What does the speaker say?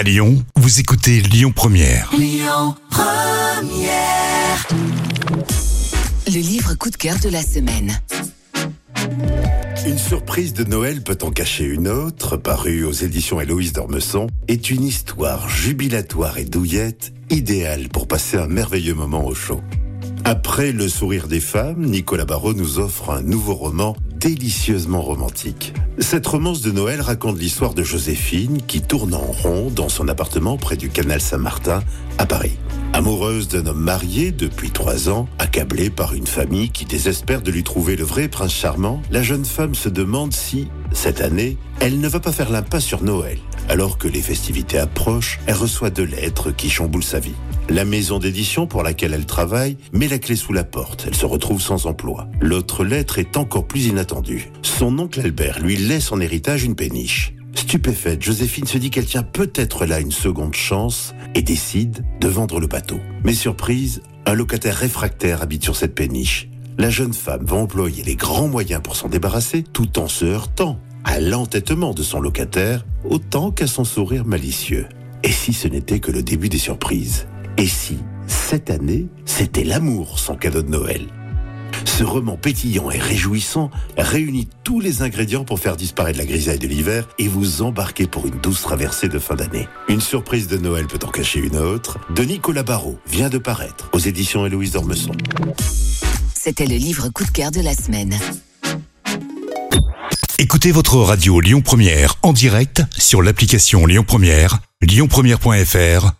À Lyon, vous écoutez Lyon Première. Le livre coup de cœur de la semaine. Une surprise de Noël peut en cacher une autre, parue aux éditions Héloïse d'Ormesson, est une histoire jubilatoire et douillette, idéale pour passer un merveilleux moment au chaud. Après Le sourire des femmes, Nicolas Barrault nous offre un nouveau roman délicieusement romantique. Cette romance de Noël raconte l'histoire de Joséphine qui tourne en rond dans son appartement près du canal Saint-Martin à Paris. Amoureuse d'un homme marié depuis trois ans, accablée par une famille qui désespère de lui trouver le vrai prince charmant, la jeune femme se demande si, cette année, elle ne va pas faire l'impasse sur Noël. Alors que les festivités approchent, elle reçoit deux lettres qui chamboulent sa vie. La maison d'édition pour laquelle elle travaille met la clé sous la porte. Elle se retrouve sans emploi. L'autre lettre est encore plus inattendue. Son oncle Albert lui laisse en héritage une péniche. Stupéfaite, Joséphine se dit qu'elle tient peut-être là une seconde chance et décide de vendre le bateau. Mais surprise, un locataire réfractaire habite sur cette péniche. La jeune femme va employer les grands moyens pour s'en débarrasser tout en se heurtant à l'entêtement de son locataire autant qu'à son sourire malicieux. Et si ce n'était que le début des surprises? Et si, cette année, c'était l'amour son cadeau de Noël? Ce roman pétillant et réjouissant réunit tous les ingrédients pour faire disparaître la grisaille de l'hiver et vous embarquer pour une douce traversée de fin d'année. Une surprise de Noël peut en cacher une autre. De Nicolas Barrault vient de paraître aux éditions Héloïse d'Ormesson. C'était le livre coup de cœur de la semaine. Écoutez votre radio Lyon Première en direct sur l'application Lyon Première, lyonpremière.fr